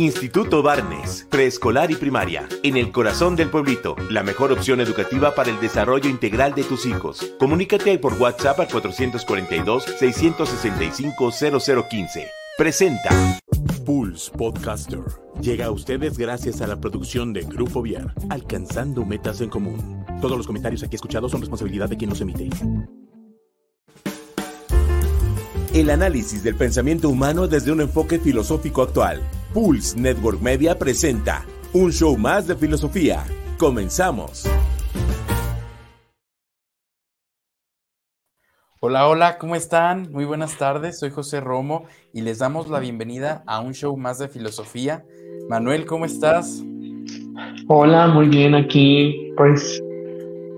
Instituto Barnes, preescolar y primaria, en el corazón del pueblito, la mejor opción educativa para el desarrollo integral de tus hijos. Comunícate por WhatsApp al 442-665-0015. Presenta. Pulse Podcaster. Llega a ustedes gracias a la producción de Grupo Viar, alcanzando metas en común. Todos los comentarios aquí escuchados son responsabilidad de quien los emite. El análisis del pensamiento humano desde un enfoque filosófico actual Pulse Network Media presenta un show más de filosofía. Comenzamos. Hola, hola, ¿cómo están? Muy buenas tardes, soy José Romo y les damos la bienvenida a un show más de filosofía. Manuel, ¿cómo estás? Hola, muy bien aquí, pues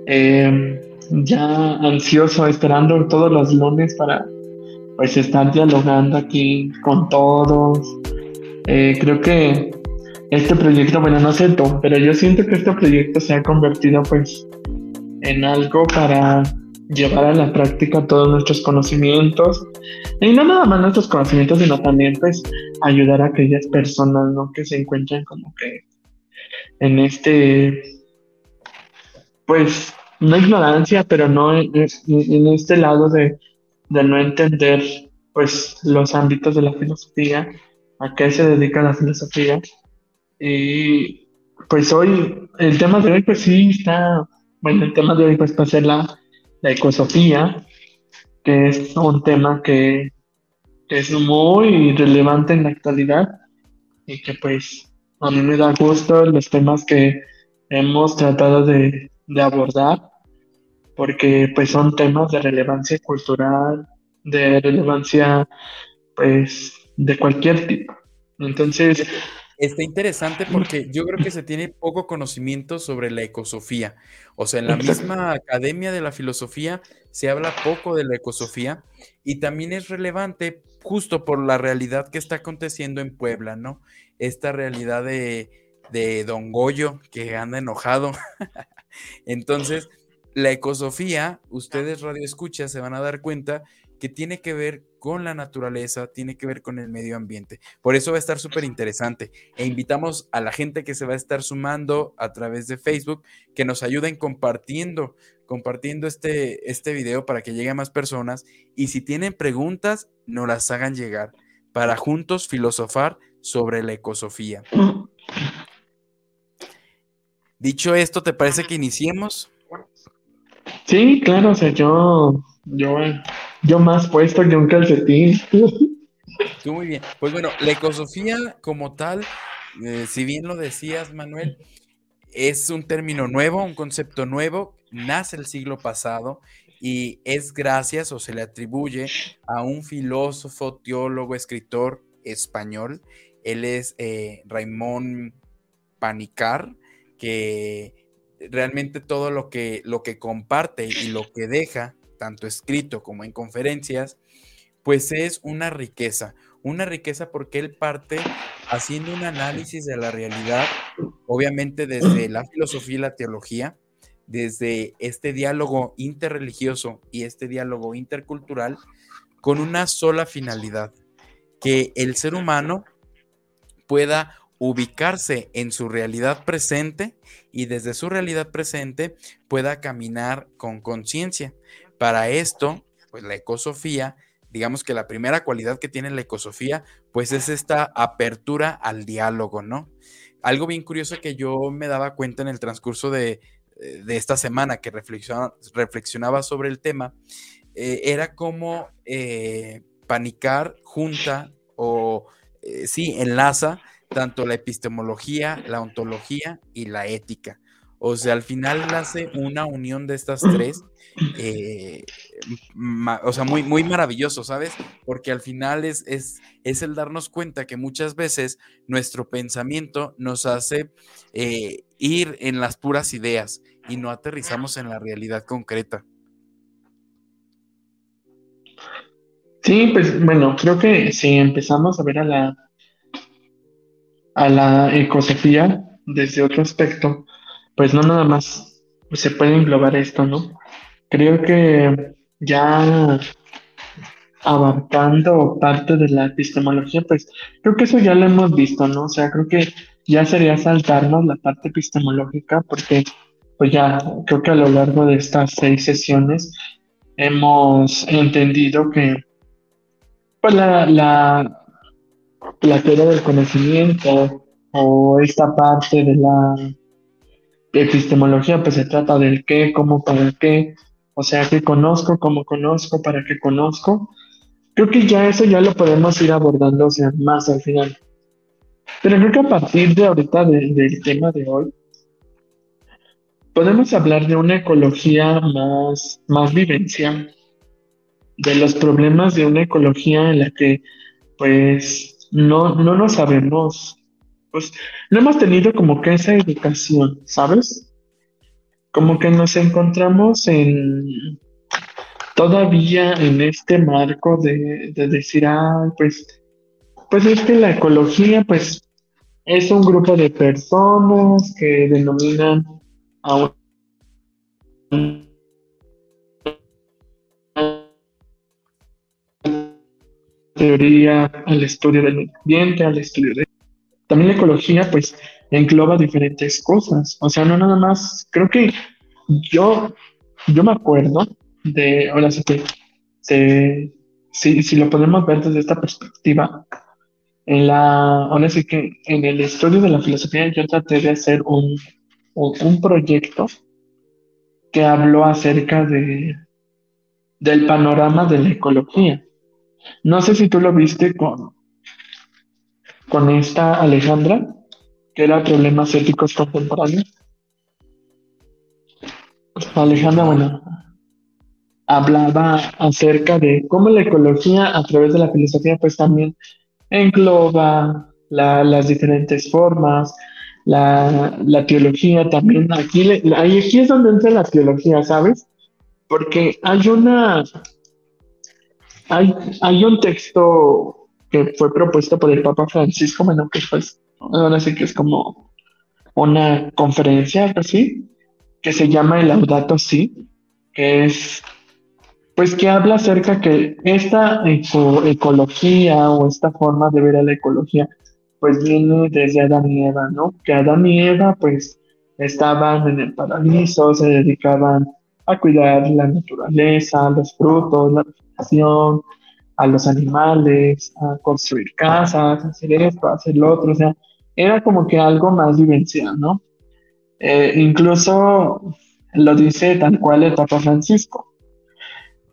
em, ya ansioso, esperando todos los lunes para pues estar dialogando aquí con todos, eh, creo que este proyecto, bueno, no sé tú, pero yo siento que este proyecto se ha convertido pues en algo para llevar a la práctica todos nuestros conocimientos y no nada más nuestros conocimientos sino también pues ayudar a aquellas personas ¿no? que se encuentran como que en este pues no ignorancia pero no en, en este lado de, de no entender pues los ámbitos de la filosofía a qué se dedica la filosofía. Y pues hoy, el tema de hoy, pues sí está, bueno, el tema de hoy pues va a ser la, la ecosofía, que es un tema que, es muy relevante en la actualidad y que pues a mí me da gusto los temas que hemos tratado de, de abordar, porque pues son temas de relevancia cultural, de relevancia pues de cualquier tipo. Entonces... Está interesante porque yo creo que se tiene poco conocimiento sobre la ecosofía. O sea, en la misma Academia de la Filosofía se habla poco de la ecosofía y también es relevante justo por la realidad que está aconteciendo en Puebla, ¿no? Esta realidad de, de Don Goyo que anda enojado. Entonces, la ecosofía, ustedes radio escucha se van a dar cuenta que tiene que ver con la naturaleza, tiene que ver con el medio ambiente. Por eso va a estar súper interesante. E invitamos a la gente que se va a estar sumando a través de Facebook que nos ayuden compartiendo, compartiendo este, este video para que llegue a más personas. Y si tienen preguntas, nos las hagan llegar para juntos filosofar sobre la ecosofía. Dicho esto, ¿te parece que iniciemos? Sí, claro, o sea, yo, yo yo más puesto que un calcetín. muy bien. Pues bueno, la ecosofía como tal, eh, si bien lo decías, Manuel, es un término nuevo, un concepto nuevo, nace el siglo pasado y es gracias o se le atribuye a un filósofo, teólogo, escritor español. Él es eh, Raimón Panicar, que realmente todo lo que, lo que comparte y lo que deja tanto escrito como en conferencias, pues es una riqueza, una riqueza porque él parte haciendo un análisis de la realidad, obviamente desde la filosofía y la teología, desde este diálogo interreligioso y este diálogo intercultural, con una sola finalidad, que el ser humano pueda ubicarse en su realidad presente y desde su realidad presente pueda caminar con conciencia. Para esto, pues la ecosofía, digamos que la primera cualidad que tiene la ecosofía, pues es esta apertura al diálogo, ¿no? Algo bien curioso que yo me daba cuenta en el transcurso de, eh, esta semana que reflexionaba, sobre el tema, eh, era como eh, panicar junta o sí, enlaza tanto la epistemología, la ontología y la ética. O sea, al final hace una unión de estas tres, eh, o sea, muy, muy maravilloso, ¿sabes? Porque al final es, es, es, el darnos cuenta que muchas veces nuestro pensamiento nos hace eh, ir en las puras ideas y no aterrizamos en la realidad concreta. Sí, pues bueno, creo que si empezamos a ver a la, a la ecosofía desde otro aspecto, pues no nada más se puede englobar esto, ¿no? Creo que ya abarcando parte de la epistemología, pues creo que eso ya lo hemos visto, ¿no? O sea, creo que ya sería saltarnos la parte epistemológica porque pues ya creo que a lo largo de estas seis sesiones hemos entendido que pues la, la, la teoría del conocimiento o esta parte de la epistemología pues se trata del qué, cómo, para qué, o sea, qué conozco, cómo conozco, para qué conozco. Creo que ya eso ya lo podemos ir abordando o sea, más al final. Pero creo que a partir de ahorita del tema de hoy, podemos hablar de una ecología más, más vivencial, de los problemas de una ecología en la que pues no, no nos sabemos, pues no hemos tenido como que esa educación, ¿sabes? Como que nos encontramos en todavía en este marco de, de decir, ah, pues, pues es que la ecología, pues es un grupo de personas que denominan a teoría, al estudio del ambiente, al estudio de... También la ecología, pues, engloba diferentes cosas. O sea, no nada más, creo que yo, yo me acuerdo de, ahora sí que, si, si lo podemos ver desde esta perspectiva, en la, ahora sí que en el estudio de la filosofía yo traté de hacer un, un proyecto que habló acerca de, del panorama de la ecología. No sé si tú lo viste con, con esta Alejandra, que era problemas éticos contemporáneos. Alejandra, bueno, hablaba acerca de cómo la ecología a través de la filosofía pues también engloba las diferentes formas, la, teología también. Aquí, aquí es donde entra la teología, ¿sabes? Porque hay una. Hay, hay un texto que fue propuesto por el Papa Francisco, bueno, que pues ahora sí que es como una conferencia, así, que se llama el Laudato Si, que es pues que habla acerca que esta ecología o esta forma de ver a la ecología pues viene desde Adán y Eva, ¿no? Que Adán y Eva pues estaban en el paraíso, se dedicaban a cuidar la naturaleza, los frutos, la vegetación, a los animales, a construir casas, hacer esto, hacer lo otro, o sea, era como que algo más vivencial, ¿no? Eh, incluso lo dice tal cual el Papa Francisco,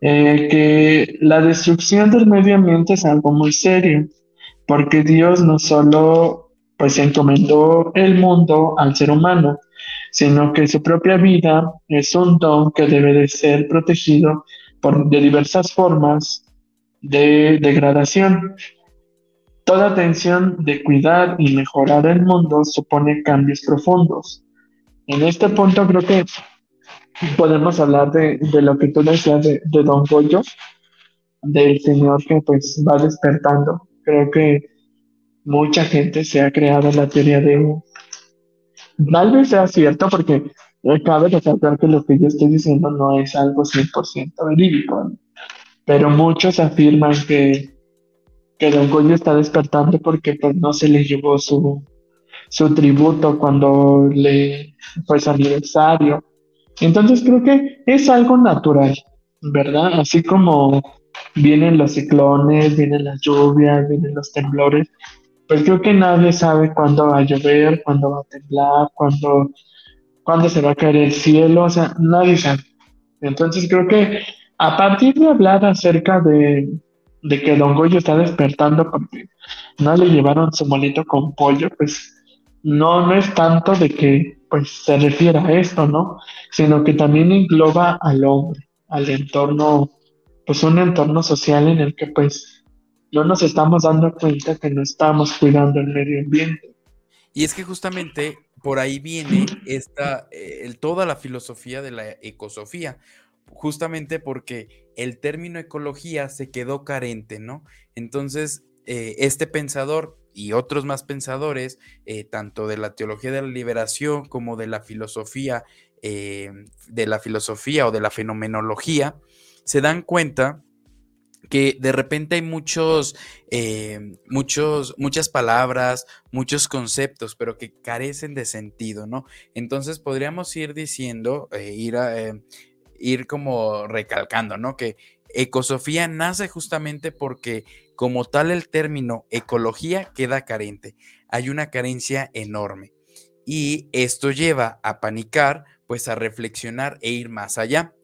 eh, que la destrucción del medio ambiente es algo muy serio porque Dios no solo pues encomendó el mundo al ser humano, sino que su propia vida es un don que debe de ser protegido por, de diversas formas de degradación. Toda atención de cuidar y mejorar el mundo supone cambios profundos. En este punto creo que podemos hablar de, lo que tú decías de, de Don Goyo, del Señor que pues va despertando creo que mucha gente se ha creado la teoría de... Tal vez sea cierto porque cabe resaltar que lo que yo estoy diciendo no es algo 100% verídico, pero muchos afirman que, que Don Goyo está despertando porque pues, no se le llevó su, su tributo cuando le fue su aniversario. Entonces creo que es algo natural, ¿verdad? Así como vienen los ciclones, vienen las lluvias, vienen los temblores, pues creo que nadie sabe cuándo va a llover, cuándo va a temblar, cuándo, cuándo se va a caer el cielo, o sea, nadie sabe. Entonces creo que a partir de hablar acerca de, de que Don Goyo está despertando porque no le llevaron su molito con pollo, pues no, no es tanto de que pues se refiera a esto, ¿no? Sino que también engloba al hombre, al entorno pues un entorno social en el que pues no nos estamos dando cuenta que no estamos cuidando el medio ambiente. Y es que justamente por ahí viene esta, eh, toda la filosofía de la ecosofía, justamente porque el término ecología se quedó carente, ¿no? Entonces, eh, este pensador y otros más pensadores, eh, tanto de la teología de la liberación como de la filosofía, de la filosofía o de la fenomenología, se dan cuenta que de repente hay muchos, eh, muchos, muchas palabras, muchos conceptos, pero que carecen de sentido, ¿no? Entonces podríamos ir diciendo, eh, ir, eh, ir como recalcando, ¿no? Que ecosofía nace justamente porque como tal el término ecología queda carente. Hay una carencia enorme. Y esto lleva a panicar, pues a reflexionar e ir más allá.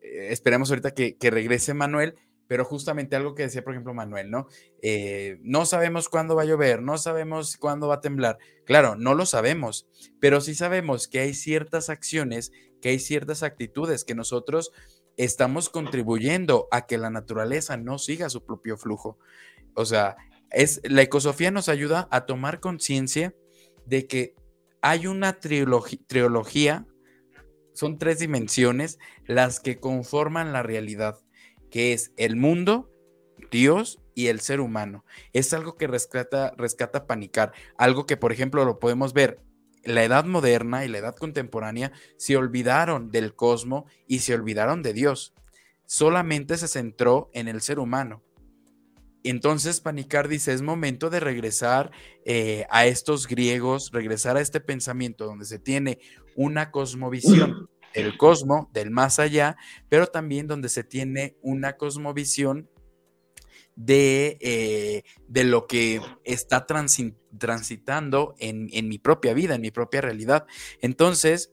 esperemos ahorita que, que regrese Manuel pero justamente algo que decía, por ejemplo, Manuel, ¿no? Eh, no sabemos cuándo va a llover, no sabemos cuándo va a temblar. Claro, no lo sabemos, pero sí sabemos que hay ciertas acciones, que hay ciertas actitudes que nosotros estamos contribuyendo a que la naturaleza no siga su propio flujo. O sea, es, la ecosofía nos ayuda a tomar conciencia de que hay una trilogía, son tres dimensiones las que conforman la realidad que es el mundo, Dios y el ser humano. Es algo que rescata, rescata panicar, algo que por ejemplo lo podemos ver la edad moderna y la edad contemporánea se olvidaron del cosmos y se olvidaron de Dios. Solamente se centró en el ser humano. Entonces Panicar dice, es momento de regresar eh, a estos griegos, regresar a este pensamiento donde se tiene una cosmovisión el cosmo, del más allá, pero también donde se tiene una cosmovisión de, eh, de lo que está transitando en, mi propia vida, en mi propia realidad. Entonces,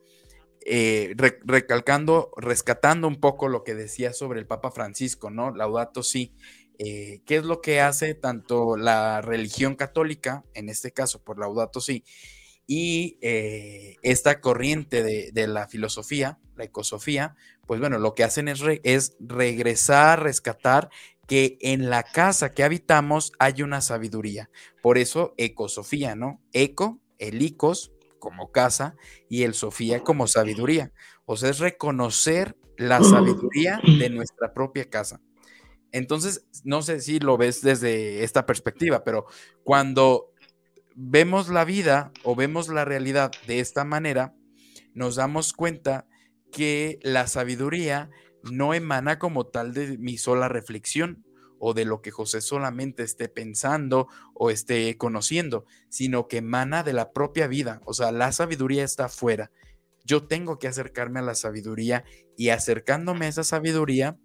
eh, recalcando, rescatando un poco lo que decía sobre el Papa Francisco, ¿no? Laudato sí. Eh, ¿Qué es lo que hace tanto la religión católica, en este caso por Laudato sí, y esta corriente de, la filosofía, la ecosofía, pues bueno, lo que hacen es, es regresar, rescatar que en la casa que habitamos hay una sabiduría. Por eso ecosofía, ¿no? Eco, el icos como casa y el sofía como sabiduría. O sea, es reconocer la sabiduría de nuestra propia casa. Entonces, no sé si lo ves desde esta perspectiva, pero cuando vemos la vida o vemos la realidad de esta manera, nos damos cuenta que la sabiduría no emana como tal de mi sola reflexión o de lo que José solamente esté pensando o esté conociendo, sino que emana de la propia vida. O sea, la sabiduría está afuera. Yo tengo que acercarme a la sabiduría y acercándome a esa sabiduría,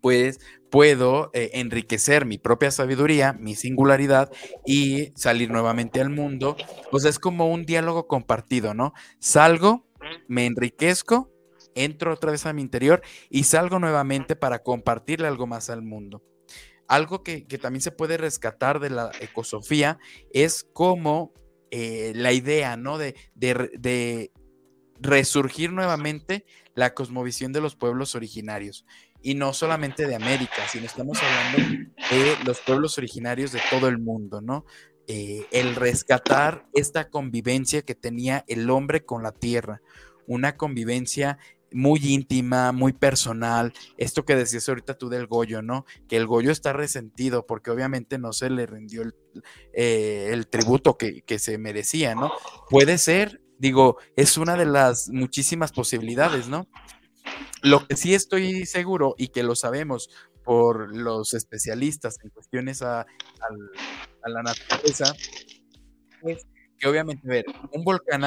pues puedo eh, enriquecer mi propia sabiduría, mi singularidad y salir nuevamente al mundo. Pues es como un diálogo compartido, ¿no? Salgo, me enriquezco, entro otra vez a mi interior y salgo nuevamente para compartirle algo más al mundo. Algo que, también se puede rescatar de la ecosofía es como eh, la idea, ¿no? De, de resurgir nuevamente la cosmovisión de los pueblos originarios y no solamente de América, sino estamos hablando de los pueblos originarios de todo el mundo, ¿no? Eh, el rescatar esta convivencia que tenía el hombre con la tierra, una convivencia muy íntima, muy personal. Esto que decías ahorita tú del Goyo, ¿no? Que el Goyo está resentido porque obviamente no se le rindió el, eh, tributo que, se merecía, ¿no? Puede ser, digo, es una de las muchísimas posibilidades, ¿no? Lo que sí estoy seguro y que lo sabemos por los especialistas en cuestiones a, la naturaleza es que obviamente, ver, un volcán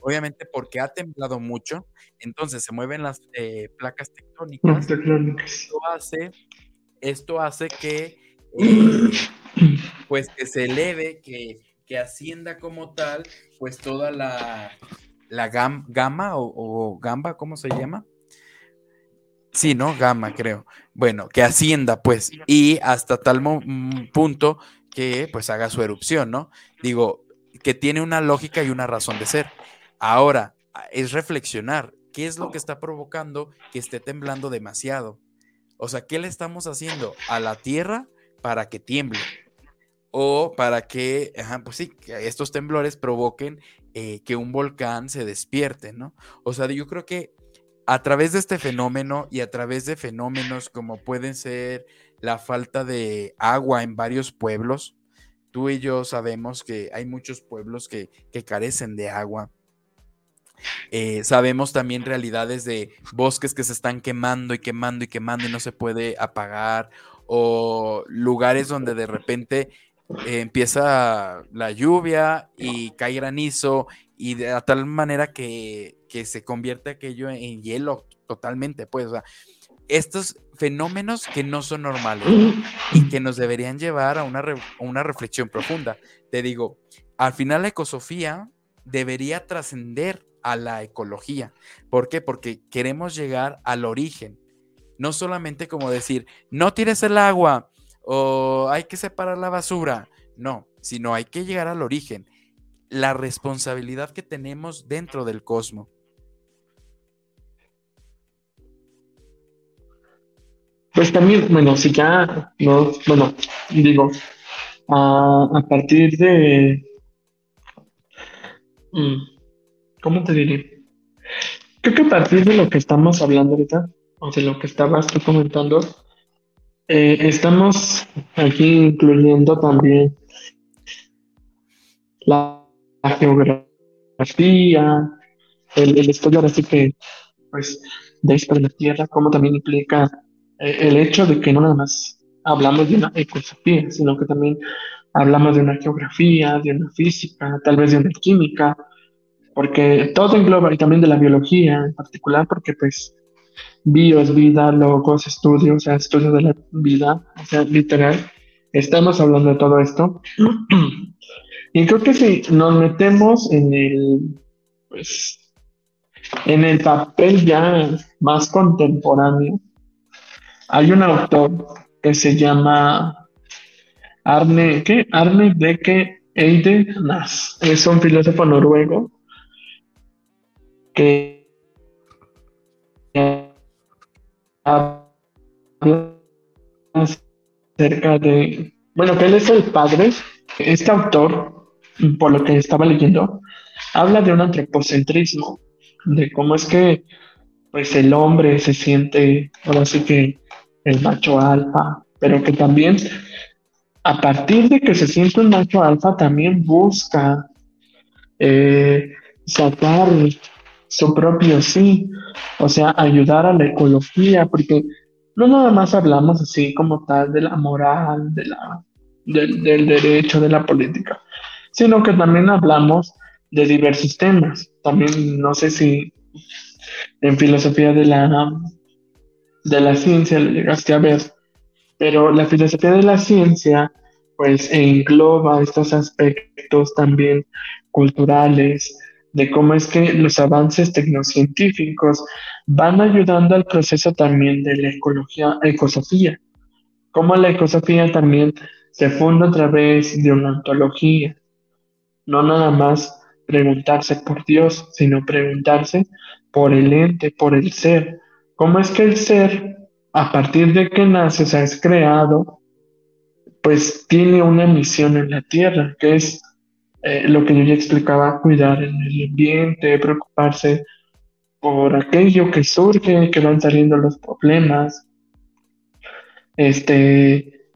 obviamente porque ha temblado mucho, entonces se mueven las eh, placas tectónicas. Esto hace, esto hace que, eh, pues, que se eleve, que, que ascienda como tal, pues toda la, la gama o, gamba, ¿cómo se llama? Sí, ¿no? Gama, creo. Bueno, que ascienda, pues, y hasta tal mm, punto que, pues, haga su erupción, ¿no? Digo, que tiene una lógica y una razón de ser. Ahora, es reflexionar, ¿qué es lo que está provocando que esté temblando demasiado? O sea, ¿qué le estamos haciendo a la Tierra para que tiemble? O para que, pues sí, que estos temblores provoquen eh, que un volcán se despierte, ¿no? O sea, yo creo que a través de este fenómeno y a través de fenómenos como pueden ser la falta de agua en varios pueblos, tú y yo sabemos que hay muchos pueblos que, carecen de agua. Eh, sabemos también realidades de bosques que se están quemando y quemando y quemando y no se puede apagar, o lugares donde de repente eh, empieza la lluvia y cae granizo y de tal manera que, se convierte aquello en hielo totalmente, pues, estos fenómenos que no son normales y que nos deberían llevar a una, una reflexión profunda. Te digo, al final la ecosofía debería trascender a la ecología. ¿Por qué? Porque queremos llegar al origen. No solamente como decir, no tires el agua o hay que separar la basura. No, sino hay que llegar al origen. La responsabilidad que tenemos dentro del cosmos. Pues también, bueno, si ya, no, bueno, digo, a, partir de, mm, ¿cómo te diré? Creo que a partir de lo que estamos hablando ahorita, o de lo que estabas tú comentando, eh, estamos aquí incluyendo también la, geografía, el, estudio así que, pues, de esto de la Tierra, como también implica eh, el hecho de que no nada más hablamos de una ecosofía, sino que también hablamos de una geografía, de una física, tal vez de una química, porque todo engloba, y también de la biología en particular, porque pues bio es vida, logos, estudios, o sea, estudio de la vida, o sea, literal, estamos hablando de todo esto. y creo que si nos metemos en el, pues, en el papel ya más contemporáneo, hay un autor que se llama Arne, ¿qué? Arne Beke Eide Nas. Es un filósofo noruego que habla acerca de, bueno, que él es el padre. Este autor, por lo que estaba leyendo, habla de un antropocentrismo, de cómo es que pues el hombre se siente, ahora sí que el macho alfa, pero que también a partir de que se siente un macho alfa también busca eh, sacar su propio sí, o sea, ayudar a la ecología, porque no nada más hablamos así como tal de la moral, de la, del, del derecho, de la política, sino que también hablamos de diversos temas. También no sé si en filosofía de la de la ciencia llegaste a ver, pero la filosofía de la ciencia pues engloba estos aspectos también culturales, de cómo es que los avances tecnocientíficos van ayudando al proceso también de la ecología, ecosofía, cómo la ecosofía también se funda a través de una ontología, no nada más preguntarse por Dios, sino preguntarse por el ente, por el ser, ¿Cómo es que el ser, a partir de que nace, o sea, es creado, pues tiene una misión en la tierra, que es eh, lo que yo ya explicaba, cuidar el medio ambiente, preocuparse por aquello que surge, que van saliendo los problemas. Este,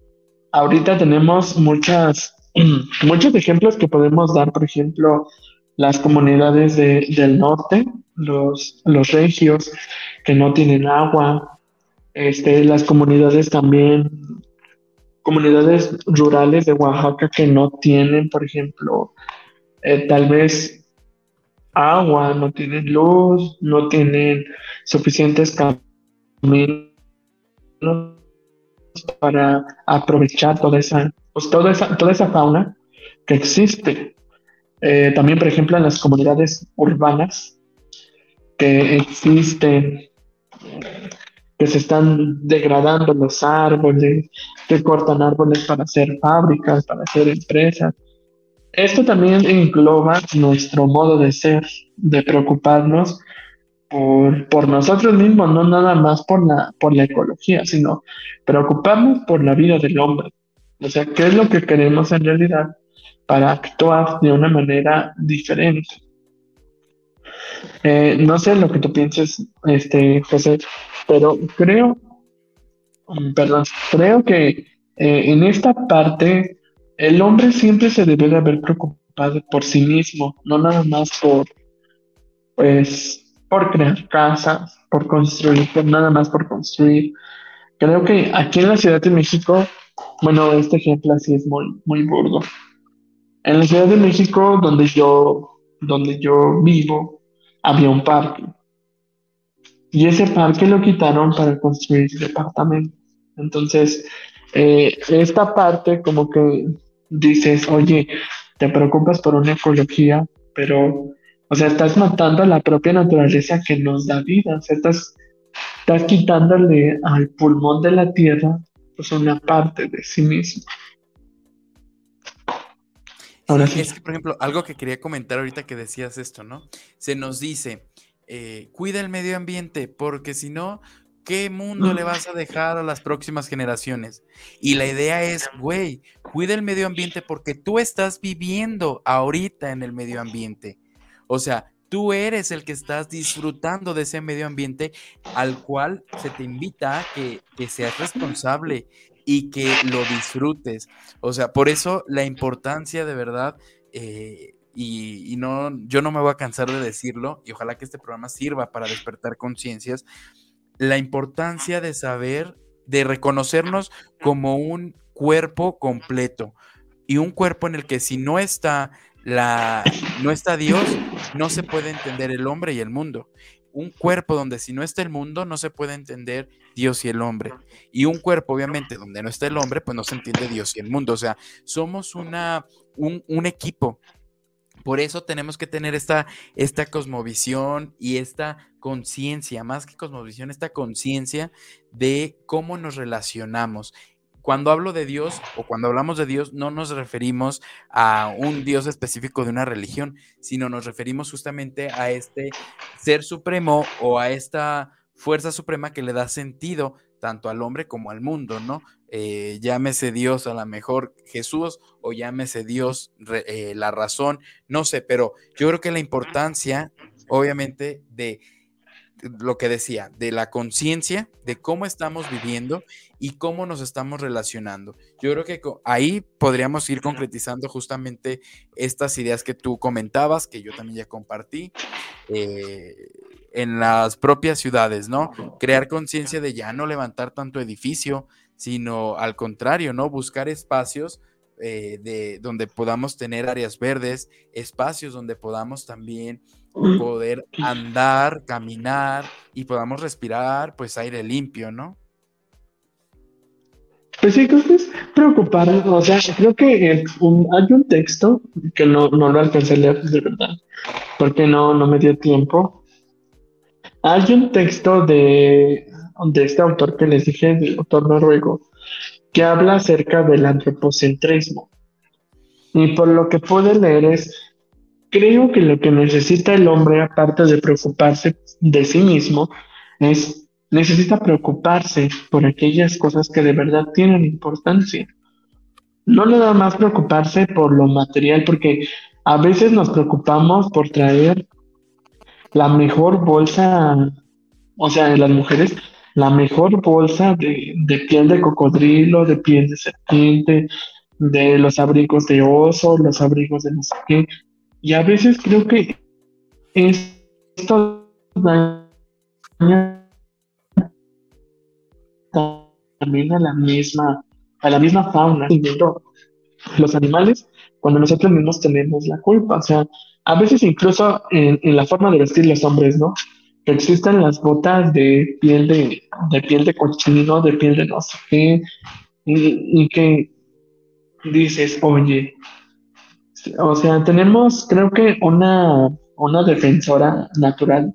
ahorita tenemos muchas, muchos ejemplos que podemos dar, por ejemplo, las comunidades del norte, los, los regios que no tienen agua, este, las comunidades también, comunidades rurales de Oaxaca que no tienen, por ejemplo, eh, tal vez agua, no tienen luz, no tienen suficientes caminos para aprovechar toda esa, pues toda esa, toda esa fauna que existe. Eh, también, por ejemplo, en las comunidades urbanas que existen, que se están degradando los árboles, que cortan árboles para hacer fábricas, para hacer empresas. Esto también engloba nuestro modo de ser, de preocuparnos por, por, nosotros mismos, no nada más por la, por la ecología, sino preocuparnos por la vida del hombre. O sea, ¿qué es lo que queremos en realidad? para actuar de una manera diferente. Eh, no sé lo que tú pienses, este, José, pero creo, mm, perdón, creo que eh, en esta parte el hombre siempre se debe de haber preocupado por sí mismo, no nada más por, pues, por crear casas, por construir, por nada más por construir. Creo que aquí en la Ciudad de México, bueno, este ejemplo así es muy, muy burdo. En la Ciudad de México, donde yo, donde yo vivo, había un parque. Y ese parque lo quitaron para construir departamentos. Entonces, eh, esta parte como que dices, oye, te preocupas por una ecología, pero, o sea, estás matando a la propia naturaleza que nos da vida, estás, estás quitándole al pulmón de la tierra pues una parte de sí mismo. Ahora sí. Es que, por ejemplo, algo que quería comentar ahorita que decías esto, ¿no? Se nos dice, eh, cuida el medio ambiente, porque si no, ¿qué mundo le vas a dejar a las próximas generaciones? Y la idea es, güey, cuida el medio ambiente porque tú estás viviendo ahorita en el medio ambiente. O sea, tú eres el que estás disfrutando de ese medio ambiente al cual se te invita a que, seas responsable y que lo disfrutes. O sea, por eso la importancia de verdad, eh, y, y, no, yo no me voy a cansar de decirlo, y ojalá que este programa sirva para despertar conciencias, la importancia de saber, de reconocernos como un cuerpo completo y un cuerpo en el que si no está la no está Dios, no se puede entender el hombre y el mundo. Un cuerpo donde si no está el mundo, no se puede entender Dios y el hombre. Y un cuerpo, obviamente, donde no está el hombre, pues no se entiende Dios y el mundo. O sea, somos una, un, un equipo por eso tenemos que tener esta, esta cosmovisión y esta conciencia, más que cosmovisión, esta conciencia de cómo nos relacionamos. Cuando hablo de Dios o cuando hablamos de Dios, no nos referimos a un Dios específico de una religión, sino nos referimos justamente a este ser supremo o a esta fuerza suprema que le da sentido tanto al hombre como al mundo, ¿no? Eh, llámese Dios a lo mejor Jesús o llámese Dios eh, la razón, no sé, pero yo creo que la importancia, obviamente, de lo que decía, de la conciencia de cómo estamos viviendo y cómo nos estamos relacionando. Yo creo que ahí podríamos ir concretizando justamente estas ideas que tú comentabas, que yo también ya compartí. Eh, en las propias ciudades, ¿no? Crear conciencia de ya no levantar tanto edificio, sino al contrario, ¿no? Buscar espacios eh, de, donde podamos tener áreas verdes, espacios donde podamos también poder andar, caminar y podamos respirar pues aire limpio, ¿no? Pues sí, creo que es preocupar, o sea, creo que hay un texto que no, no lo alcancé a leer de verdad, porque no, no me dio tiempo. Hay un texto de de este autor que les dije, el autor noruego, que habla acerca del antropocentrismo. Y por lo que pude leer es, creo que lo que necesita el hombre, aparte de preocuparse de sí mismo, es, necesita preocuparse por aquellas cosas que de verdad tienen importancia. No nada más preocuparse por lo material, porque a veces nos preocupamos por traer la mejor bolsa, o sea, las mujeres la mejor bolsa de, piel de cocodrilo, de piel de serpiente, de los abrigos de oso, los abrigos de no sé qué. Y a veces creo que esto daña también a la misma, a la misma fauna. Los animales, cuando nosotros mismos tenemos la culpa, o sea, a veces incluso en, en la forma de vestir los hombres, ¿no? que existan las botas de piel de, de piel de cochino, de piel de no sé qué, y, que dices, oye, o sea, tenemos creo que una, una defensora natural.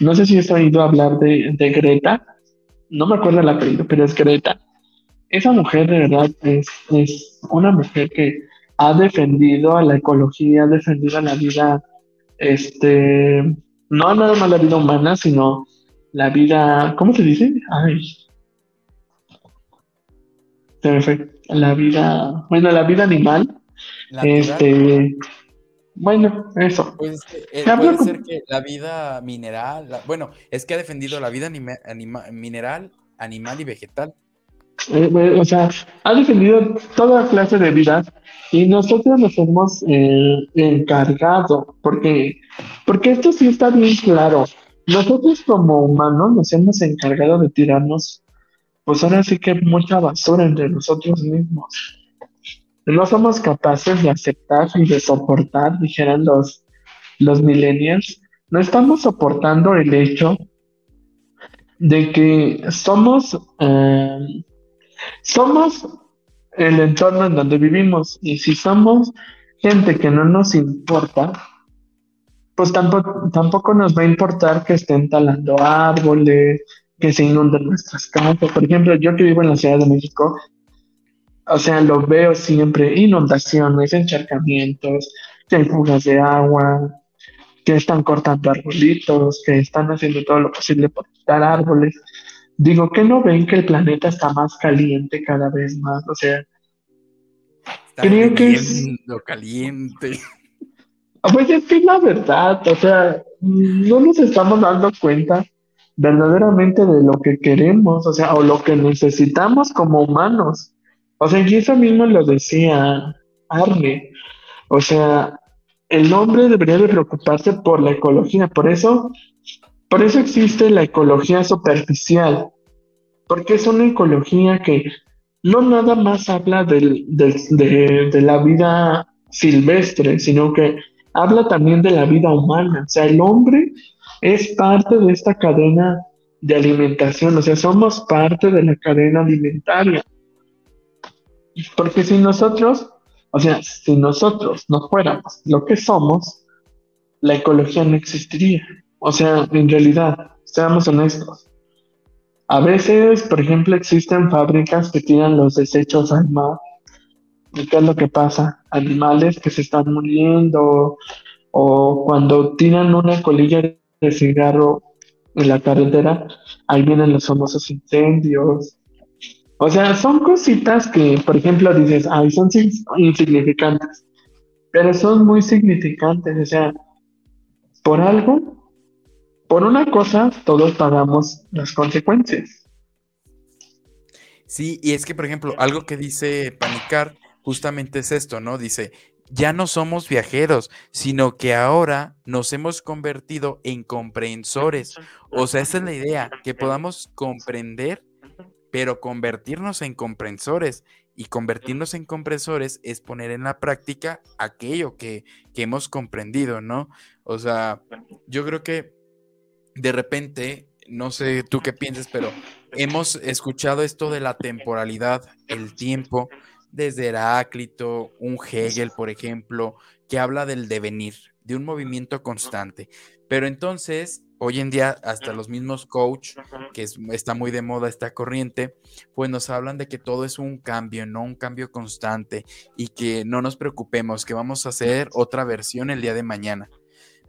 No sé si has oído hablar de, de Greta, no me acuerdo el apellido, pero es Greta. Esa mujer de verdad es, es una mujer que ha defendido a la ecología, ha defendido a la vida este, no nada más la vida humana, sino la vida, ¿cómo se dice? Ay. Se me fue. La vida, bueno, la vida animal. Este, bueno, eso. Pues, eh, puede ser que la vida mineral, bueno, es que ha defendido la vida mineral, animal y vegetal. Eh, o sea, ha defendido toda clase de vida y nosotros nos hemos eh, encargado, porque, porque esto sí está bien claro. Nosotros como humanos nos hemos encargado de tirarnos, pues ahora sí que mucha basura entre nosotros mismos. No somos capaces de aceptar y de soportar, dijeran los, los millennials, no estamos soportando el hecho de que somos, eh, somos el entorno en donde vivimos y si somos gente que no nos importa, pues tampoco, tampoco nos va a importar que estén talando árboles, que se inunden nuestras casas. Por ejemplo, yo que vivo en la Ciudad de México, o sea, lo veo siempre, inundaciones, encharcamientos, que hay fugas de agua, que están cortando arbolitos, que están haciendo todo lo posible por quitar árboles. Digo, que no ven que el planeta está más caliente cada vez más? O sea, creo que es... caliente. Ah, pues es que la verdad, o sea, no nos estamos dando cuenta verdaderamente de lo que queremos, o sea, o lo que necesitamos como humanos. O sea, eso mismo lo decía Arne. O sea, el hombre debería de preocuparse por la ecología. Por eso, por eso existe la ecología superficial. Porque es una ecología que no nada más habla de, de la vida silvestre, sino que habla también de la vida humana. O sea, el hombre es parte de esta cadena de alimentación. O sea, somos parte de la cadena alimentaria. Porque si nosotros, o sea, si nosotros no fuéramos lo que somos, la ecología no existiría. O sea, en realidad, seamos honestos. A veces, por ejemplo, existen fábricas que tiran los desechos al mar. ¿Y qué es lo que pasa? Animales que se están muriendo o cuando tiran una colilla de cigarro en la carretera, ahí vienen los famosos incendios o sea, son cositas que, por ejemplo, dices, ay, son insignificantes, pero son muy significantes. O sea, por algo, por una cosa, todos pagamos las consecuencias. Sí, y es que, por ejemplo, algo que dice Panicar justamente es esto, ¿no? Dice, ya no somos viajeros, sino que ahora nos hemos convertido en comprensores. O sea, esa es la idea, que podamos comprender pero convertirnos en comprensores y convertirnos en compresores es poner en la práctica aquello que, hemos comprendido, ¿no? O sea, yo creo que de repente, no sé tú qué piensas, pero hemos escuchado esto de la temporalidad, el tiempo, desde Heráclito, un Hegel, por ejemplo, que habla del devenir, de un movimiento constante. Pero entonces hoy en día hasta los mismos coach, que está muy de moda esta corriente, pues nos hablan de que todo es un cambio, no un cambio constante y que no nos preocupemos, que vamos a hacer otra versión el día de mañana.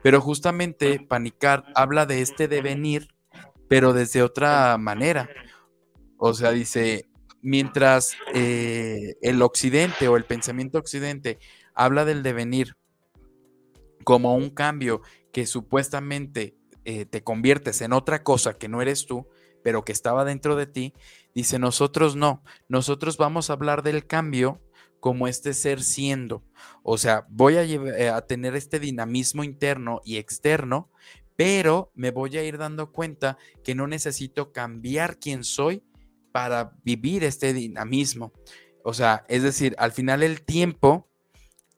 Pero justamente Panicar habla de este devenir, pero desde otra manera. O sea, dice, mientras eh, el occidente o el pensamiento occidente habla del devenir como un cambio que supuestamente eh, te conviertes en otra cosa que no eres tú, pero que estaba dentro de ti, dice, nosotros no, nosotros vamos a hablar del cambio como este ser siendo. O sea, voy a, eh, a tener este dinamismo interno y externo, pero me voy a ir dando cuenta que no necesito cambiar quién soy para vivir este dinamismo. O sea, es decir, al final el tiempo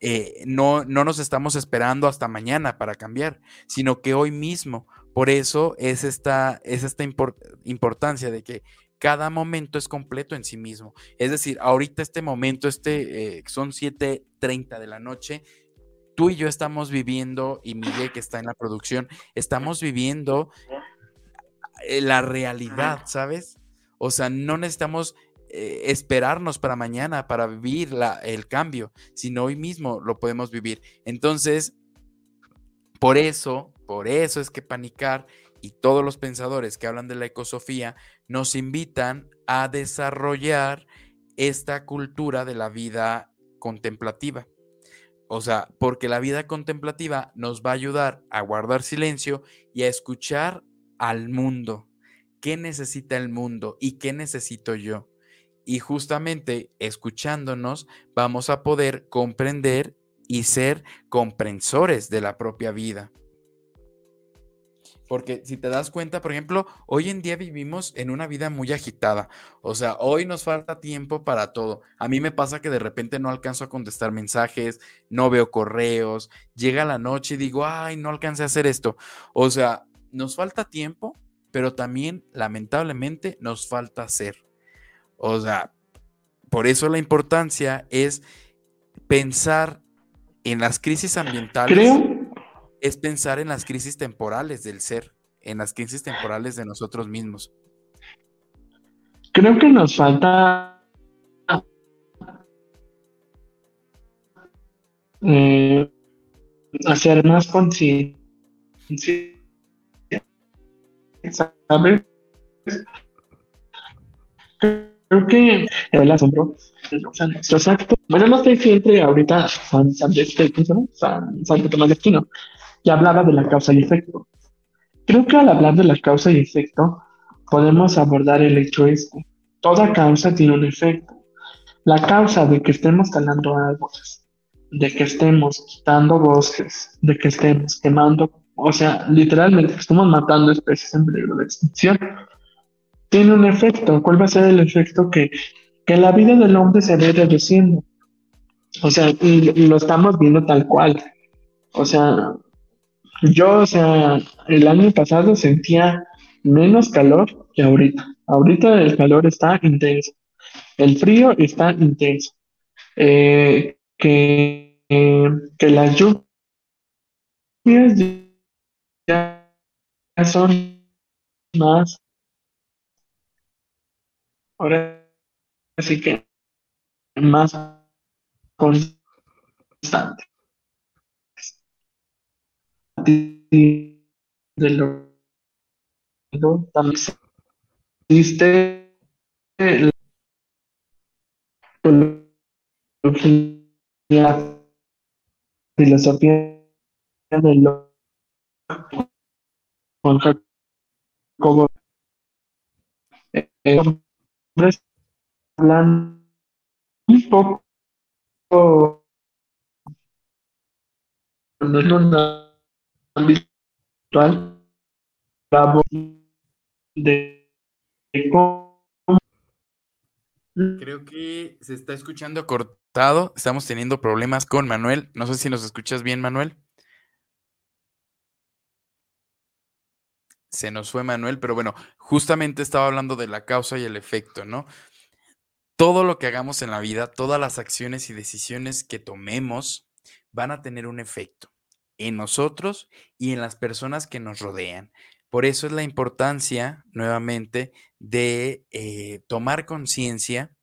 eh, no, no nos estamos esperando hasta mañana para cambiar, sino que hoy mismo. Por eso es esta, es esta importancia de que cada momento es completo en sí mismo. Es decir, ahorita este momento, este, eh, son 7.30 de la noche, tú y yo estamos viviendo, y Miguel que está en la producción, estamos viviendo eh, la realidad, ¿sabes? O sea, no necesitamos eh, esperarnos para mañana para vivir el cambio, sino hoy mismo lo podemos vivir. Entonces, por eso, por eso es que Panicar y todos los pensadores que hablan de la ecosofía nos invitan a desarrollar esta cultura de la vida contemplativa. O sea, porque la vida contemplativa nos va a ayudar a guardar silencio y a escuchar al mundo. ¿Qué necesita el mundo y qué necesito yo? Y justamente escuchándonos vamos a poder comprender y ser comprensores de la propia vida. Porque si te das cuenta, por ejemplo, hoy en día vivimos en una vida muy agitada. O sea, hoy nos falta tiempo para todo. A mí me pasa que de repente no alcanzo a contestar mensajes, no veo correos, llega la noche y digo, ay, no alcancé a hacer esto. O sea, nos falta tiempo, pero también lamentablemente nos falta hacer. O sea, por eso la importancia es pensar en las crisis ambientales. Creo es pensar en las crisis temporales del ser, en las crisis temporales de nosotros mismos. Creo que nos falta eh, hacer más conciencia, ¿sabes? Creo que el asombro, o sea, nuestros actos, bueno, no estoy siempre ahorita San, San, San, San, Tomás de Aquino, y hablaba de la causa y efecto. Creo que al hablar de la causa y efecto, podemos abordar el hecho este. Toda causa tiene un efecto. La causa de que estemos talando árboles, de que estemos quitando bosques, de que estemos quemando, o sea, literalmente estamos matando especies en peligro de extinción, tiene un efecto. ¿Cuál va a ser el efecto que, que la vida del hombre se ve reduciendo? O sea, y lo estamos viendo tal cual. O sea, yo, o sea, el año pasado sentía menos calor que ahorita. Ahorita el calor está intenso. El frío está intenso. Eh, que, que las lluvias ya son más. Ahora sí que más constantes de lo también existe la filosofía de lo con Jacobo Creo que se está escuchando cortado. Estamos teniendo problemas con Manuel. No sé si nos escuchas bien, Manuel. Se nos fue Manuel, pero bueno, justamente estaba hablando de la causa y el efecto, ¿no? Todo lo que hagamos en la vida, todas las acciones y decisiones que tomemos van a tener un efecto en nosotros y en las personas que nos rodean. Por eso es la importancia, nuevamente, de eh, tomar conciencia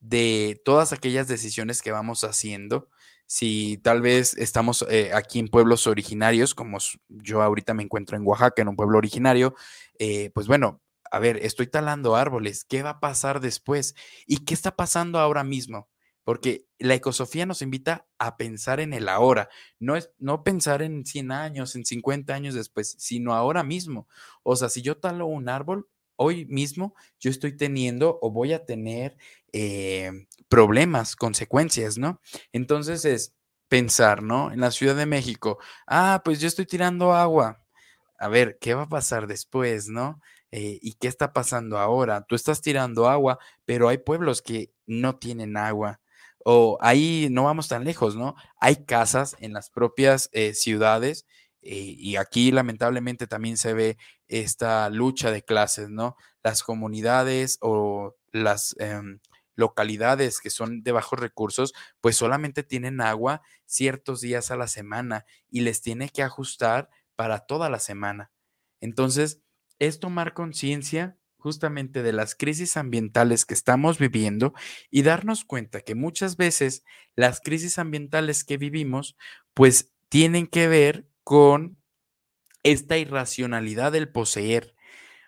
de todas aquellas decisiones que vamos haciendo. Si tal vez estamos eh, aquí en pueblos originarios, como yo ahorita me encuentro en Oaxaca, en un pueblo originario, eh, pues bueno, a ver, estoy talando árboles, ¿qué va a pasar después? ¿Y qué está pasando ahora mismo? porque la ecosofía nos invita a pensar en el ahora, no es no pensar en 100 años, en 50 años después, sino ahora mismo. O sea, si yo talo un árbol, hoy mismo yo estoy teniendo o voy a tener eh, problemas, consecuencias, ¿no? Entonces es pensar, ¿no? En la Ciudad de México, ah, pues yo estoy tirando agua. A ver, ¿qué va a pasar después, no? Eh, ¿Y qué está pasando ahora? Tú estás tirando agua, pero hay pueblos que no tienen agua o ahí no vamos tan lejos, ¿no? Hay casas en las propias eh, ciudades y aquí lamentablemente también se ve esta lucha de clases, ¿no? Las comunidades o las em, localidades que son de bajos recursos, pues solamente tienen agua ciertos días a la semana y les tiene que ajustar para toda la semana. Entonces, es tomar conciencia justamente de las crisis ambientales que estamos viviendo y darnos cuenta que muchas veces las crisis ambientales que vivimos pues tienen que ver con esta irracionalidad del poseer.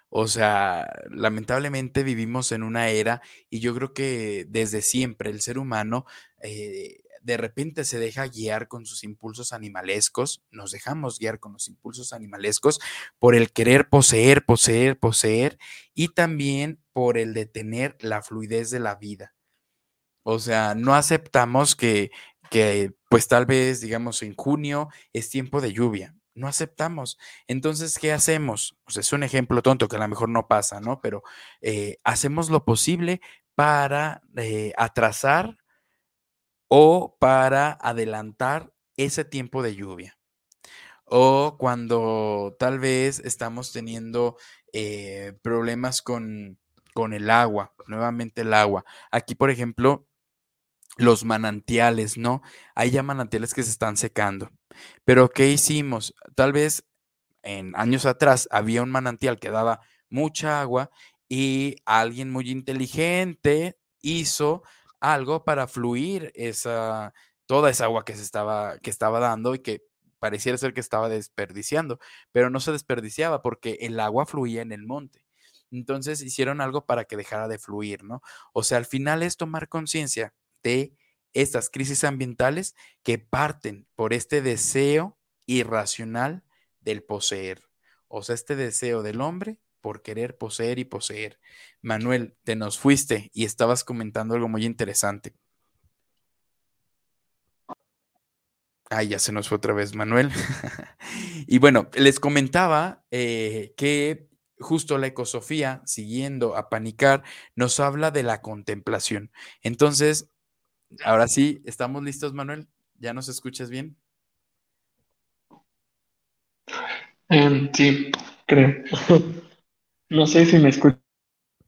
O sea, lamentablemente vivimos en una era y yo creo que desde siempre el ser humano eh, de repente se deja guiar con sus impulsos animalescos, nos dejamos guiar con los impulsos animalescos por el querer poseer, poseer, poseer y también por el de tener la fluidez de la vida. O sea, no aceptamos que, que pues tal vez, digamos, en junio es tiempo de lluvia. No aceptamos. Entonces, ¿qué hacemos? Pues es un ejemplo tonto que a lo mejor no pasa, ¿no? Pero eh, hacemos lo posible para eh, atrasar o para adelantar ese tiempo de lluvia. O cuando tal vez estamos teniendo eh, problemas con, con el agua, nuevamente el agua. Aquí, por ejemplo, los manantiales, ¿no? Hay ya manantiales que se están secando. Pero ¿qué hicimos? Tal vez en años atrás había un manantial que daba mucha agua y alguien muy inteligente hizo algo para fluir esa, toda esa agua que se estaba, que estaba dando y que pareciera ser que estaba desperdiciando, pero no se desperdiciaba porque el agua fluía en el monte. Entonces hicieron algo para que dejara de fluir, ¿no? O sea, al final es tomar conciencia de estas crisis ambientales que parten por este deseo irracional del poseer. O sea, este deseo del hombre por querer poseer y poseer. Manuel, te nos fuiste y estabas comentando algo muy interesante. Ay, ya se nos fue otra vez Manuel. y bueno, les comentaba eh, que justo la ecosofía, siguiendo a Panicar, nos habla de la contemplación. Entonces, ahora sí, ¿estamos listos, Manuel? ¿Ya nos escuchas bien? Em, sí, creo. No sé si me escuchas.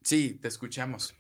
Sí, te escuchamos.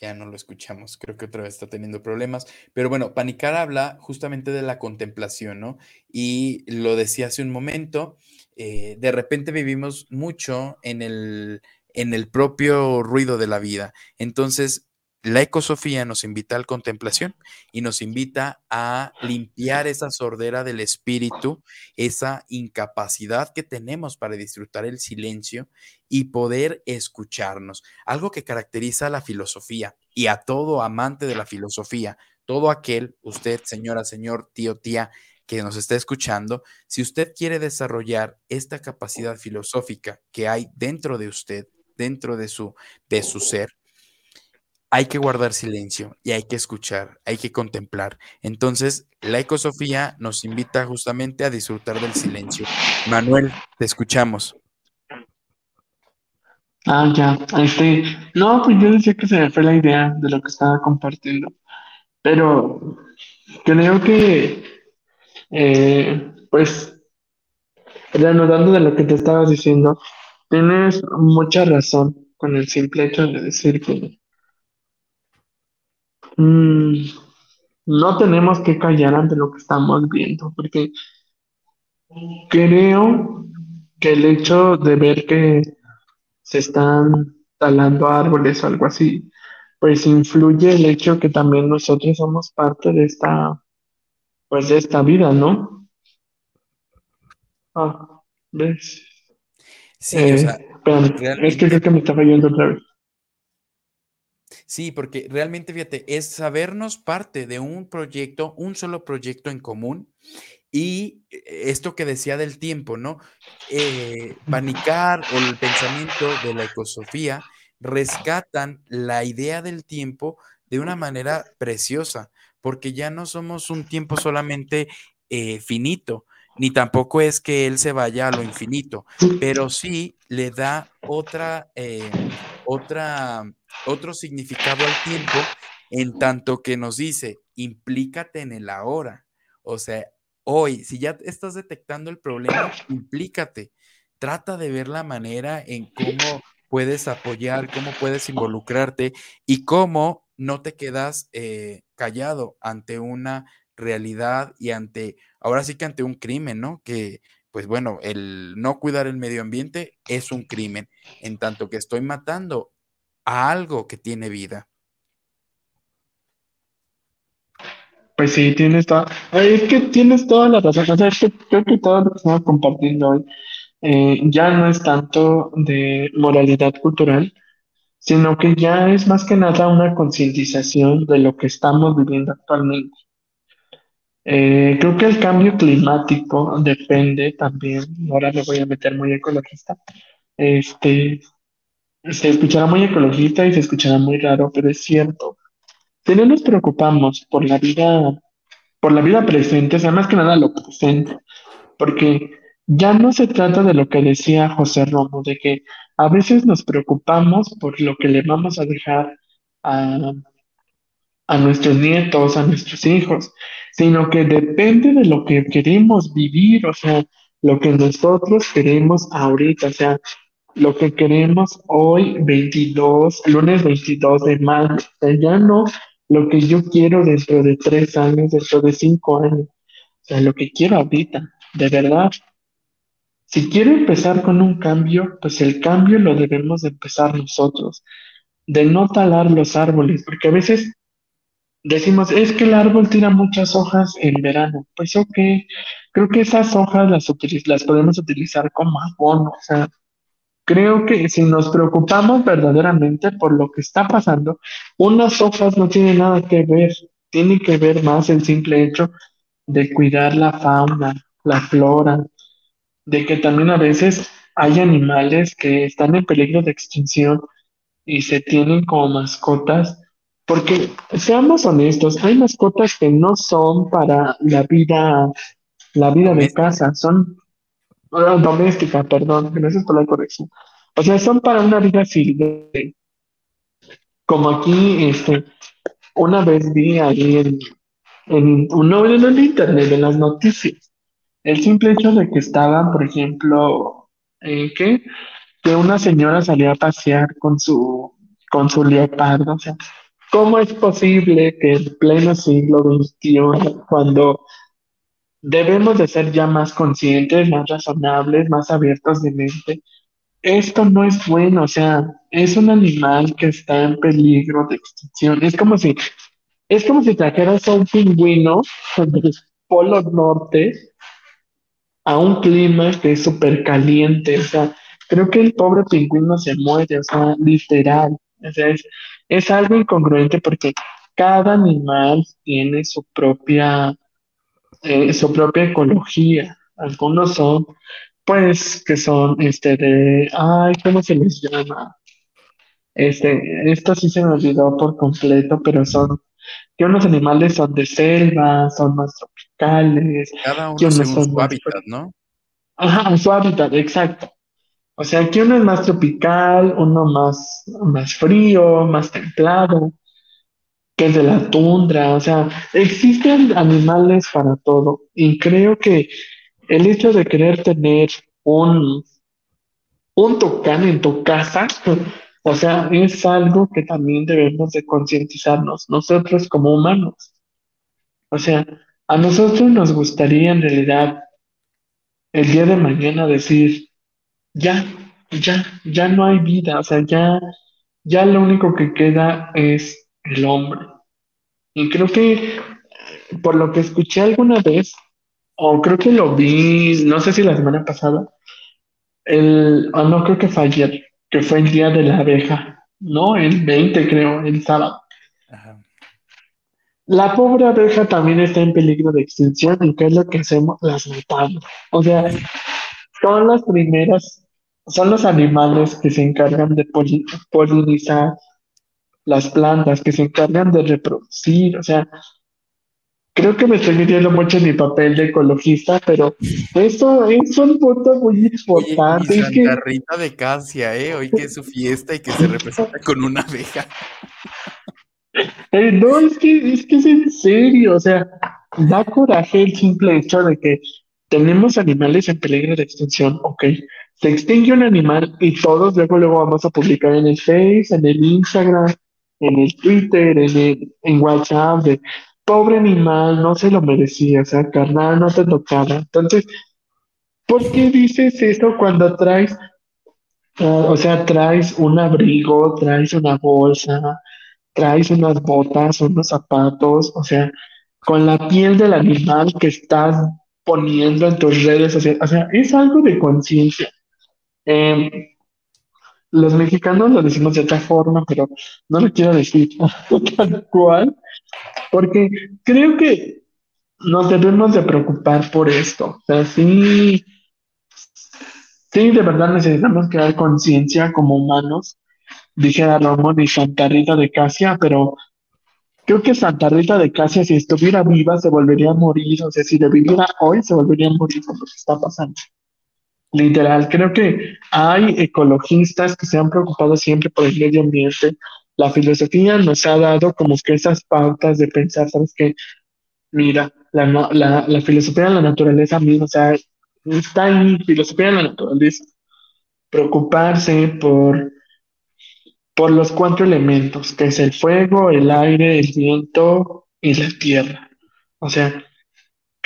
Ya no lo escuchamos, creo que otra vez está teniendo problemas. Pero bueno, Panicar habla justamente de la contemplación, ¿no? Y lo decía hace un momento, eh, de repente vivimos mucho en el, en el propio ruido de la vida. Entonces, la ecosofía nos invita a la contemplación y nos invita a limpiar esa sordera del espíritu, esa incapacidad que tenemos para disfrutar el silencio y poder escucharnos. Algo que caracteriza a la filosofía y a todo amante de la filosofía, todo aquel, usted, señora, señor, tío, tía, que nos está escuchando, si usted quiere desarrollar esta capacidad filosófica que hay dentro de usted, dentro de su, de su ser, hay que guardar silencio y hay que escuchar, hay que contemplar. Entonces, la ecosofía nos invita justamente a disfrutar del silencio. Manuel, te escuchamos. Ah, ya, este, no, pues yo decía que se me fue la idea de lo que estaba compartiendo, pero creo que, eh, pues, reanudando de lo que te estabas diciendo, tienes mucha razón con el simple hecho de decir que Mm, no tenemos que callar ante lo que estamos viendo, porque creo que el hecho de ver que se están talando árboles o algo así, pues influye el hecho que también nosotros somos parte de esta, pues de esta vida, ¿no? Ah, ¿ves? Sí, o sea, eh, es que creo que me estaba yendo otra vez. Sí, porque realmente, fíjate, es sabernos parte de un proyecto, un solo proyecto en común. Y eh, esto que decía del tiempo, ¿no? Eh, panicar o el pensamiento de la ecosofía rescatan la idea del tiempo de una manera preciosa, porque ya no somos un tiempo solamente eh, finito, ni tampoco es que él se vaya a lo infinito, pero sí le da otra, otra otro significado al tiempo en tanto que nos dice, implícate en el ahora. O sea, hoy, si ya estás detectando el problema, implícate. Trata de ver la manera en cómo puedes apoyar, cómo puedes involucrarte y cómo no te quedas eh, callado ante una realidad y ante, ahora sí que ante un crimen, ¿no? Que, pues bueno, el no cuidar el medio ambiente es un crimen, en tanto que estoy matando a algo que tiene vida. Pues sí, tienes toda, es que tienes toda la razón. O sea, es que creo que todo lo que estamos compartiendo hoy eh, ya no es tanto de moralidad cultural, sino que ya es más que nada una concientización de lo que estamos viviendo actualmente. Eh, creo que el cambio climático depende también, ahora me voy a meter muy ecologista, este, se escuchará muy ecologista y se escuchará muy raro, pero es cierto. Si no nos preocupamos por la vida, por la vida presente, o sea, más que nada lo presente, porque ya no se trata de lo que decía José Romo, de que a veces nos preocupamos por lo que le vamos a dejar a, a nuestros nietos, a nuestros hijos, sino que depende de lo que queremos vivir, o sea, lo que nosotros queremos ahorita, o sea, lo que queremos hoy, 22, lunes 22 de mayo, o sea, ya no lo que yo quiero dentro de tres años, dentro de cinco años, o sea, lo que quiero ahorita, de verdad. Si quiero empezar con un cambio, pues el cambio lo debemos de empezar nosotros, de no talar los árboles, porque a veces decimos, es que el árbol tira muchas hojas en verano. Pues ok, creo que esas hojas las, las podemos utilizar como abono, o sea, creo que si nos preocupamos verdaderamente por lo que está pasando, unas hojas no tienen nada que ver, tiene que ver más el simple hecho de cuidar la fauna, la flora, de que también a veces hay animales que están en peligro de extinción y se tienen como mascotas, porque seamos honestos, hay mascotas que no son para la vida, la vida de casa, son doméstica, perdón, gracias por la corrección. O sea, son para una vida silvestre. Como aquí, este, una vez vi ahí en, en, un en el internet, en las noticias, el simple hecho de que estaban, por ejemplo, eh, que, que una señora salía a pasear con su, con su leopardo. O sea, ¿cómo es posible que en pleno siglo XXI, cuando debemos de ser ya más conscientes, más razonables, más abiertos de mente, esto no es bueno, o sea, es un animal que está en peligro de extinción. Es como si, es como si trajeras a un pingüino del polo norte a un clima que es súper caliente, o sea, creo que el pobre pingüino se muere, o sea, literal, o sea, es, algo incongruente porque cada animal tiene su propia, eh, su propia ecología, algunos son, pues, que son, este, de, ay, ¿cómo se les llama? Este, esto sí se me olvidó por completo, pero son que unos animales son de selva, son más tropicales. Cada uno según su hábitat, ¿no? Ajá, su hábitat, exacto. O sea, que uno es más tropical, uno más, más frío, más templado, que es de la tundra. O sea, existen animales para todo. Y creo que el hecho de querer tener un, un en tu casa o sea, es algo que también debemos de concientizarnos nosotros como humanos. O sea, a nosotros nos gustaría en realidad el día de mañana decir, ya, ya, ya no hay vida, o sea, ya, ya lo único que queda es el hombre. Y creo que por lo que escuché alguna vez, o creo que lo vi, no sé si la semana pasada, el, o no creo que fue ayer, que fue el día de la abeja, ¿no? El 20 creo, el sábado. La pobre abeja también está en peligro de extinción y ¿qué es lo que hacemos? Las matamos. O sea, son las primeras, son los animales que se encargan de polinizar las plantas, que se encargan de reproducir, o sea, creo que me estoy metiendo mucho en mi papel de ecologista, pero eso es un punto muy importante. Oye, Santa Rita de Casia, ¿eh? Hoy que es su fiesta y que se representa con una abeja. Eh, no, es que, es que es en serio, o sea, da coraje el simple hecho de que tenemos animales en peligro de extinción, ok. Se extingue un animal y todos luego, luego vamos a publicar en el Face, en el Instagram, en el Twitter, en, el, en WhatsApp, de pobre animal, no se lo merecía, o sea, carnal, no te tocaba. Entonces, ¿por qué dices eso cuando traes, ah, o sea, traes un abrigo, traes una bolsa, traes unas botas, unos zapatos, o sea, con la piel del animal que estás poniendo en tus redes sociales, o sea, es algo de conciencia. Em, los mexicanos lo decimos de otra forma, pero no lo quiero decir tal cual, porque creo que nos debemos de preocupar por esto. O sea, sí, sí, de verdad necesitamos crear conciencia como humanos, dijera Ramón y Santa Rita de Casia, pero creo que Santa Rita de Casia, si estuviera viva, se volvería a morir. O sea, si le viviera hoy, se volvería a morir por lo que está pasando. Literal, creo que hay ecologistas que se han preocupado siempre por el medio ambiente. La filosofía nos ha dado como que esas pautas de pensar, ¿sabes qué? Mira, la, la, la filosofía de la naturaleza misma, o sea, está ahí, filosofía de la naturaleza. Preocuparse por, por los cuatro elementos, que es el fuego, el aire, el viento y la tierra. O sea,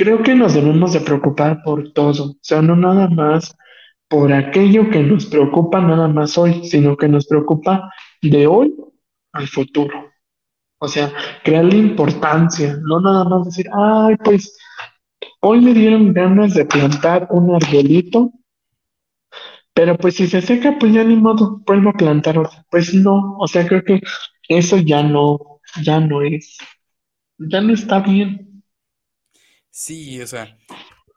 creo que nos debemos de preocupar por todo, o sea, no nada más por aquello que nos preocupa nada más hoy, sino que nos preocupa de hoy al futuro. O sea, crearle importancia, no nada más decir, ay, pues hoy me dieron ganas de plantar un arbolito, pero pues si se seca, pues ya ni modo, vuelvo a plantar otro. Pues no, o sea, creo que eso ya no, ya no es, ya no está bien. Sí, o sea,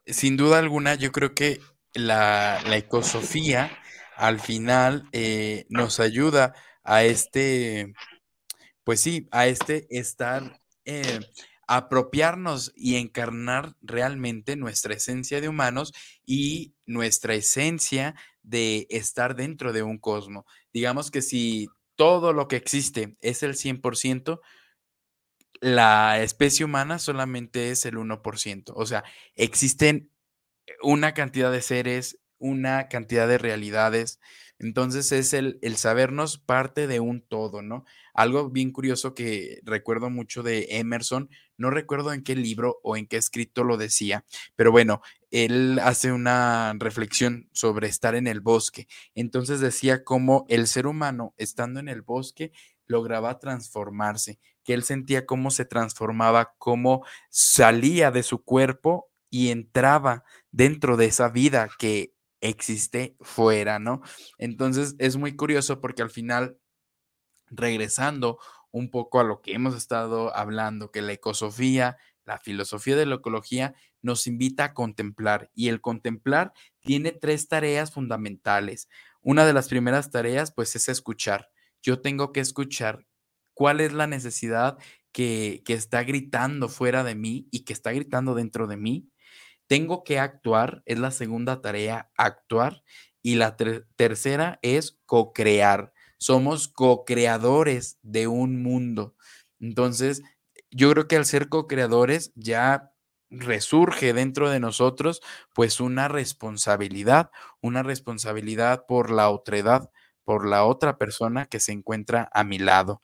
sin duda alguna, yo creo que la, ecosofía al final eh, nos ayuda a este, pues sí, a este estar, eh, apropiarnos y encarnar realmente nuestra esencia de humanos y nuestra esencia de estar dentro de un cosmos. Digamos que si todo lo que existe es el 100%, la especie humana solamente es el 1%. O sea, existen una cantidad de seres, una cantidad de realidades. Entonces es el, el, sabernos parte de un todo, ¿no? Algo bien curioso que recuerdo mucho de Emerson, no recuerdo en qué libro o en qué escrito lo decía, pero bueno, él hace una reflexión sobre estar en el bosque. Entonces decía cómo el ser humano, estando en el bosque, lograba transformarse, que él sentía cómo se transformaba, cómo salía de su cuerpo y entraba dentro de esa vida que existe fuera, ¿no? Entonces es muy curioso porque al final, regresando un poco a lo que hemos estado hablando, que la ecosofía, la filosofía de la ecología nos invita a contemplar y el contemplar tiene tres tareas fundamentales. Una de las primeras tareas pues es escuchar. Yo tengo que escuchar cuál es la necesidad que, que está gritando fuera de mí y que está gritando dentro de mí tengo que actuar, es la segunda tarea, actuar. Y la tercera es co-crear. Somos co-creadores de un mundo. Entonces, yo creo que al ser co-creadores ya resurge dentro de nosotros pues una responsabilidad, una responsabilidad por la otredad, por la otra persona que se encuentra a mi lado.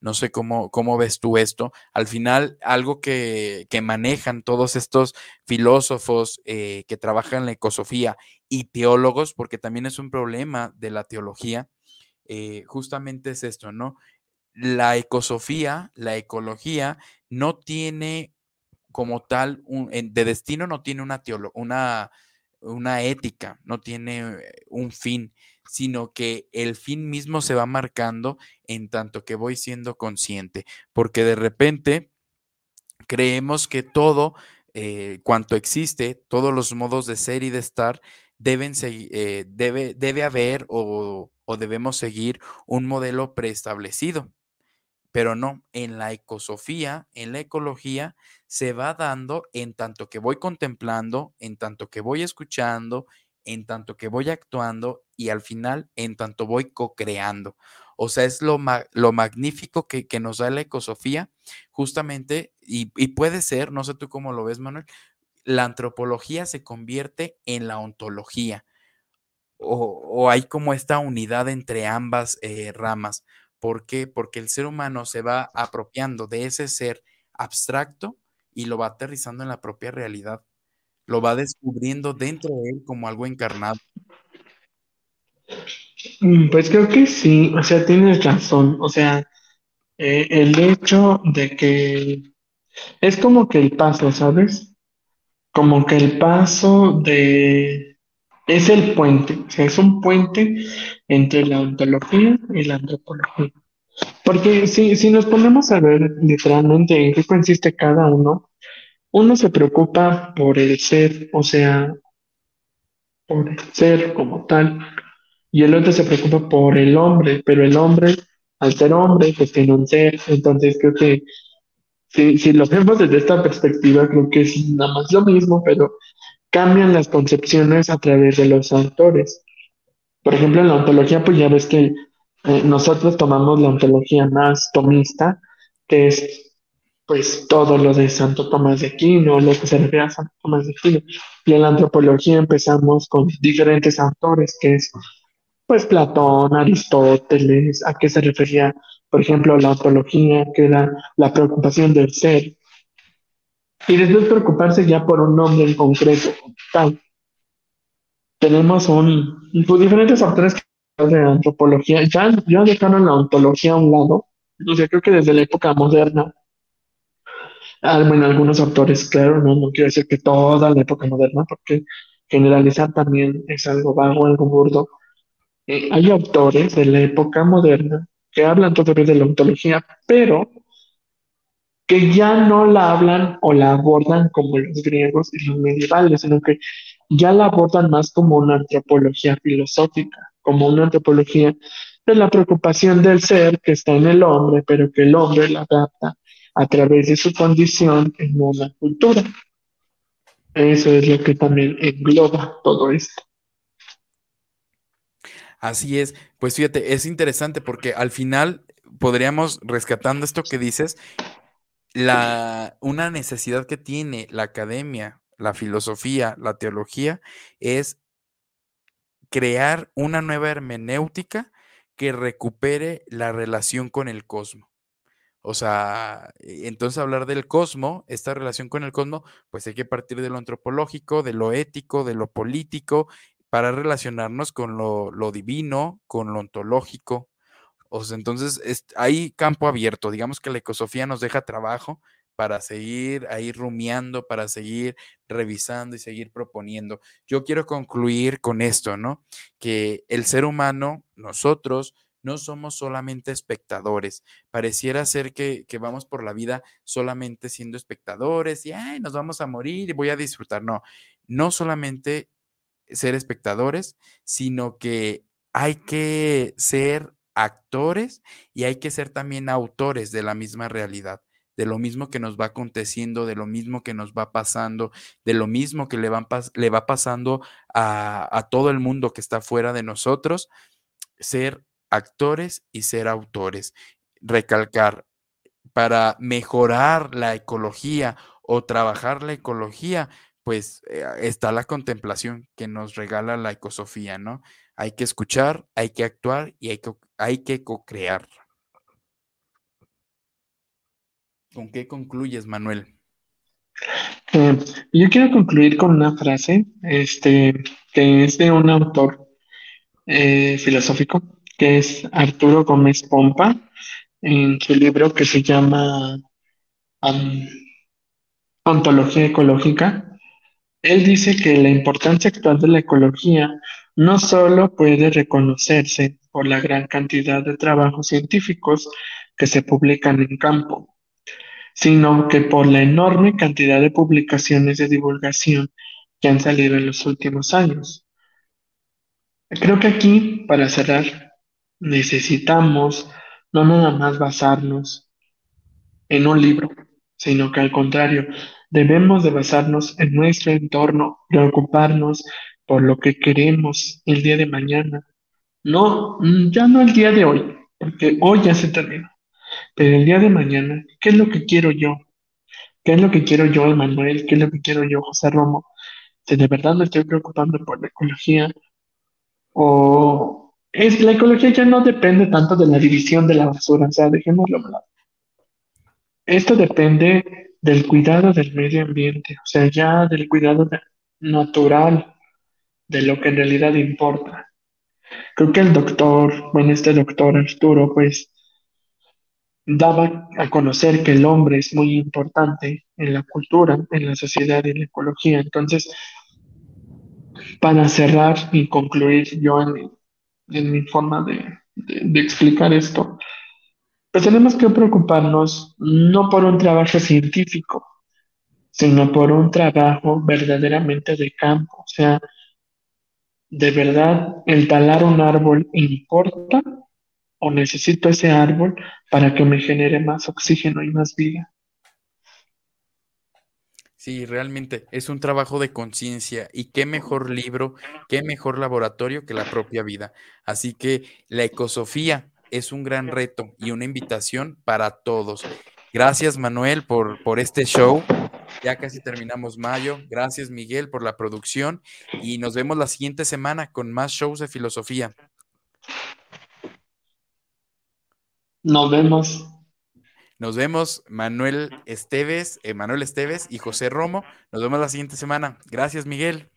No sé cómo, cómo ves tú esto. Al final, algo que, manejan todos estos filósofos eh, que trabajan en la ecosofía y teólogos, porque también es un problema de la teología, eh, justamente es esto, ¿no? La ecosofía, la ecología, no tiene como tal, un, de destino no tiene una, una, una ética, no tiene un fin sino que el fin mismo se va marcando en tanto que voy siendo consciente, porque de repente creemos que todo eh, cuanto existe, todos los modos de ser y de estar, deben eh, debe, debe haber o, o debemos seguir un modelo preestablecido. Pero no, en la ecosofía, en la ecología, se va dando en tanto que voy contemplando, en tanto que voy escuchando, en tanto que voy actuando y al final en tanto voy co-creando. O sea, es lo, lo magnífico que, nos da la ecosofía, justamente, y, puede ser, no sé tú cómo lo ves, Manuel, la antropología se convierte en la ontología, o, hay como esta unidad entre ambas eh, ramas. ¿Por qué? Porque el ser humano se va apropiando de ese ser abstracto y lo va aterrizando en la propia realidad lo va descubriendo dentro de él como algo encarnado. Mm, pues creo que sí, o sea, tienes razón, o sea, eh, el hecho de que es como que el paso, ¿sabes? Como que el paso de, es el puente, o sea, es un puente entre la ontología y la antropología. Porque si, si nos ponemos a ver literalmente en qué consiste cada uno, uno se preocupa por el ser, o sea, por el ser como tal, y el otro se preocupa por el hombre, pero el hombre, al ser hombre, pues tiene un ser, entonces creo que si, si lo vemos desde esta perspectiva, creo que es nada más lo mismo, pero cambian las concepciones a través de los autores. Por ejemplo, en la ontología, pues ya ves que eh, nosotros tomamos la ontología más tomista, que es pues todo lo de Santo Tomás de Aquino, lo que se refiere a Santo Tomás de Aquino. Y en la antropología empezamos con diferentes autores, que es pues Platón, Aristóteles, a qué se refería, por ejemplo, la ontología, que era la preocupación del ser. Y después preocuparse ya por un nombre en concreto, tal. Tenemos un, pues, diferentes autores de antropología, ya, ya dejaron la ontología a un lado, o sea, creo que desde la época moderna Ah, bueno, algunos autores, claro, no, no quiero decir que toda la época moderna, porque generalizar también es algo vago, algo burdo. Eh, hay autores de la época moderna que hablan todavía de la ontología, pero que ya no la hablan o la abordan como los griegos y los medievales, sino que ya la abordan más como una antropología filosófica, como una antropología de la preocupación del ser que está en el hombre, pero que el hombre la adapta a través de su condición en una cultura. Eso es lo que también engloba todo esto. Así es, pues fíjate, es interesante porque al final podríamos, rescatando esto que dices, la, una necesidad que tiene la academia, la filosofía, la teología, es crear una nueva hermenéutica que recupere la relación con el cosmos. O sea, e, entonces hablar del cosmos, esta relación con el cosmos, pues hay que partir de lo antropológico, de lo ético, de lo político, para relacionarnos con lo, divino, con lo ontológico. O sea, entonces hay campo abierto. Digamos que la ecosofía nos deja trabajo para seguir ahí rumiando, para seguir revisando y seguir proponiendo. Yo quiero concluir con esto, ¿no? Que el ser humano, nosotros, no somos solamente espectadores. Pareciera ser que, vamos por la vida solamente siendo espectadores y Ay, nos vamos a morir y voy a disfrutar. No, no solamente ser espectadores, sino que hay que ser actores y hay que ser también autores de la misma realidad de lo mismo que nos va aconteciendo, de lo mismo que nos va pasando, de lo mismo que le, le va pasando a, a, todo el mundo que está fuera de nosotros, ser actores y ser autores. Recalcar, para mejorar la ecología o trabajar la ecología, pues eh, está la contemplación que nos regala la ecosofía, ¿no? Hay que escuchar, hay que actuar y hay que, hay que co-crear. ¿Con qué concluyes, Manuel? Eh, yo quiero concluir con una frase este, que es de un autor eh, filosófico que es Arturo Gómez Pompa, en su libro que se llama Ontología Ecológica. Él dice que la importancia actual de la ecología no solo puede reconocerse por la gran cantidad de trabajos científicos que se publican en campo, sino que por la enorme cantidad de publicaciones de divulgación que han salido en los últimos años. Creo que aquí, para cerrar, necesitamos no nada más basarnos en un libro, sino que al contrario, debemos de basarnos en nuestro entorno, preocuparnos por lo que queremos el día de mañana. No, ya no el día de hoy, porque hoy ya se terminó, pero el día de mañana, ¿qué es lo que quiero yo? ¿Qué es lo que quiero yo, Emanuel? ¿Qué es lo que quiero yo, José Romo? Si de verdad me estoy preocupando por la ecología o es, la ecología ya no depende tanto de la división de la basura, o sea, dejémoslo a Esto depende del cuidado del medio ambiente, o sea, ya del cuidado natural de lo que en realidad importa. Creo que el doctor, bueno, este doctor Arturo, pues daba a conocer que el hombre es muy importante en la cultura, en la sociedad en la ecología. Entonces, para cerrar y concluir yo en, en mi forma de, de explicar esto, pues tenemos que preocuparnos no por un trabajo científico, sino por un trabajo verdaderamente de campo. O sea, ¿de verdad el talar un árbol importa o necesito ese árbol para que me genere más oxígeno y más vida? Sí, realmente es un trabajo de conciencia y qué mejor libro, qué mejor laboratorio que la propia vida. Así que la ecosofía es un gran reto y una invitación para todos. Gracias Manuel por, por este show. Ya casi terminamos mayo. Gracias Miguel por la producción y nos vemos la siguiente semana con más shows de filosofía. Nos vemos. Nos vemos Manuel Esteves, Manuel Esteves y José Romo. Nos vemos la siguiente semana. Gracias Miguel.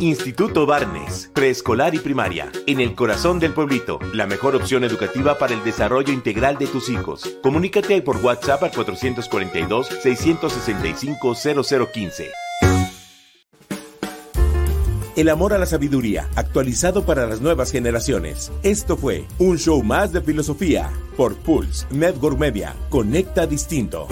Instituto Barnes, preescolar y primaria, en el corazón del pueblito, la mejor opción educativa para el desarrollo integral de tus hijos. Comunícate por WhatsApp al 442-665-0015. El amor a la sabiduría, actualizado para las nuevas generaciones. Esto fue un show más de filosofía por Pulse Network Media. Conecta distinto.